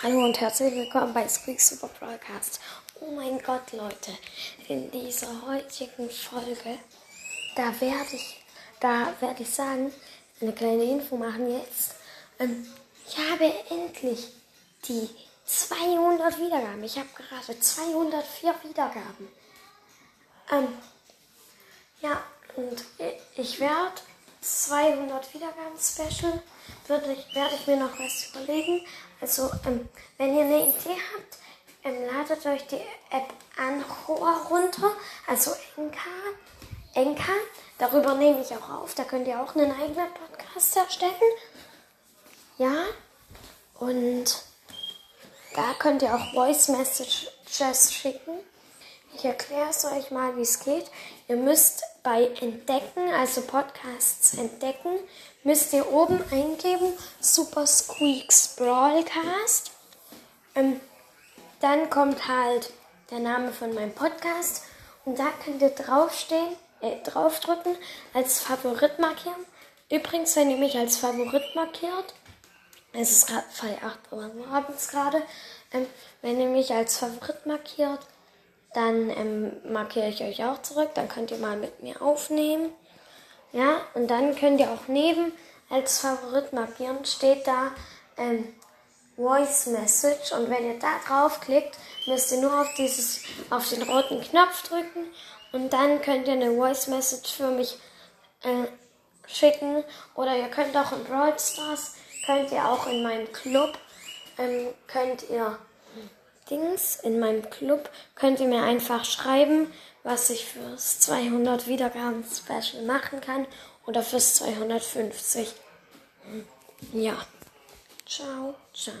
Hallo und herzlich willkommen bei Squeak Super Broadcast. Oh mein Gott, Leute, in dieser heutigen Folge, da werde ich, da werde ich sagen, eine kleine Info machen jetzt. Ähm, ich habe endlich die 200 Wiedergaben. Ich habe gerade 204 Wiedergaben. Ähm, ja, und ich werde 200 Wiedergaben Special würde ich, werde ich mir noch was überlegen. Also, ähm, wenn ihr eine Idee habt, ähm, ladet euch die App Anchor runter, also Enka. Enka, darüber nehme ich auch auf. Da könnt ihr auch einen eigenen Podcast erstellen. Ja, und da könnt ihr auch Voice Messages schicken. Ich erkläre es euch mal, wie es geht. Ihr müsst bei Entdecken, also Podcasts entdecken, müsst ihr oben eingeben Super Squeaks Broadcast. Ähm, dann kommt halt der Name von meinem Podcast und da könnt ihr draufstehen, äh, draufdrücken, als Favorit markieren. Übrigens, wenn ihr mich als Favorit markiert, es ist gerade Fall 8 Uhr morgens gerade, ähm, wenn ihr mich als Favorit markiert, dann ähm, markiere ich euch auch zurück. Dann könnt ihr mal mit mir aufnehmen. Ja, und dann könnt ihr auch neben als Favorit markieren, steht da ähm, Voice Message. Und wenn ihr da draufklickt, müsst ihr nur auf, dieses, auf den roten Knopf drücken. Und dann könnt ihr eine Voice Message für mich äh, schicken. Oder ihr könnt auch in Brawl Stars, könnt ihr auch in meinem Club, ähm, könnt ihr Dings in meinem Club könnt ihr mir einfach schreiben, was ich fürs 200 Wiedergaben Special machen kann oder fürs 250. Ja. Ciao, ciao.